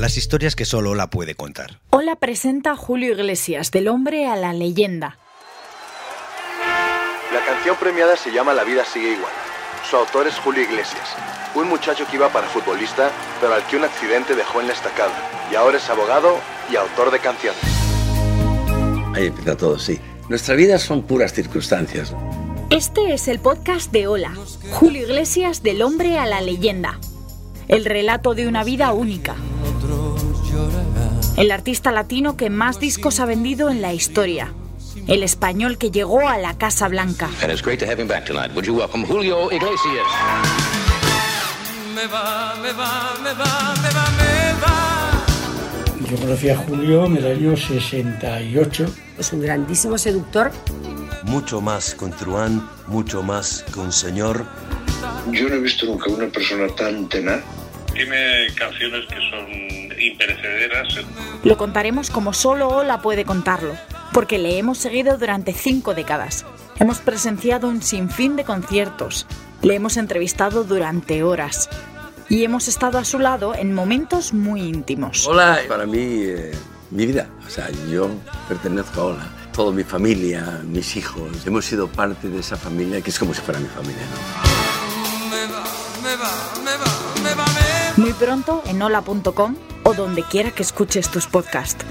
las historias que solo la puede contar. Hola presenta Julio Iglesias, del hombre a la leyenda. La canción premiada se llama La vida sigue igual. Su autor es Julio Iglesias, un muchacho que iba para futbolista, pero al que un accidente dejó en la estacada. Y ahora es abogado y autor de canciones. Ahí empieza todo, sí. Nuestra vida son puras circunstancias. Este es el podcast de Hola, Julio Iglesias, del hombre a la leyenda. El relato de una vida única. El artista latino que más discos ha vendido en la historia. El español que llegó a la Casa Blanca. And it's great to have him back tonight. Would you welcome Julio Iglesias? me va, me va, me va, me va, me va. Yo conocí a Julio en el año 68. Es un grandísimo seductor. Mucho más con Truán, mucho más con Señor. Yo no he visto nunca una persona tan tenaz. Tiene canciones que son imperecederas. Lo contaremos como solo Ola puede contarlo, porque le hemos seguido durante cinco décadas. Hemos presenciado un sinfín de conciertos, le hemos entrevistado durante horas y hemos estado a su lado en momentos muy íntimos. Hola, para mí, eh, mi vida. O sea, yo pertenezco a Hola. Toda mi familia, mis hijos, hemos sido parte de esa familia que es como si fuera mi familia. ¿no? Me va, me va, me va, me va, me Muy pronto en hola.com o donde quiera que escuches tus podcasts.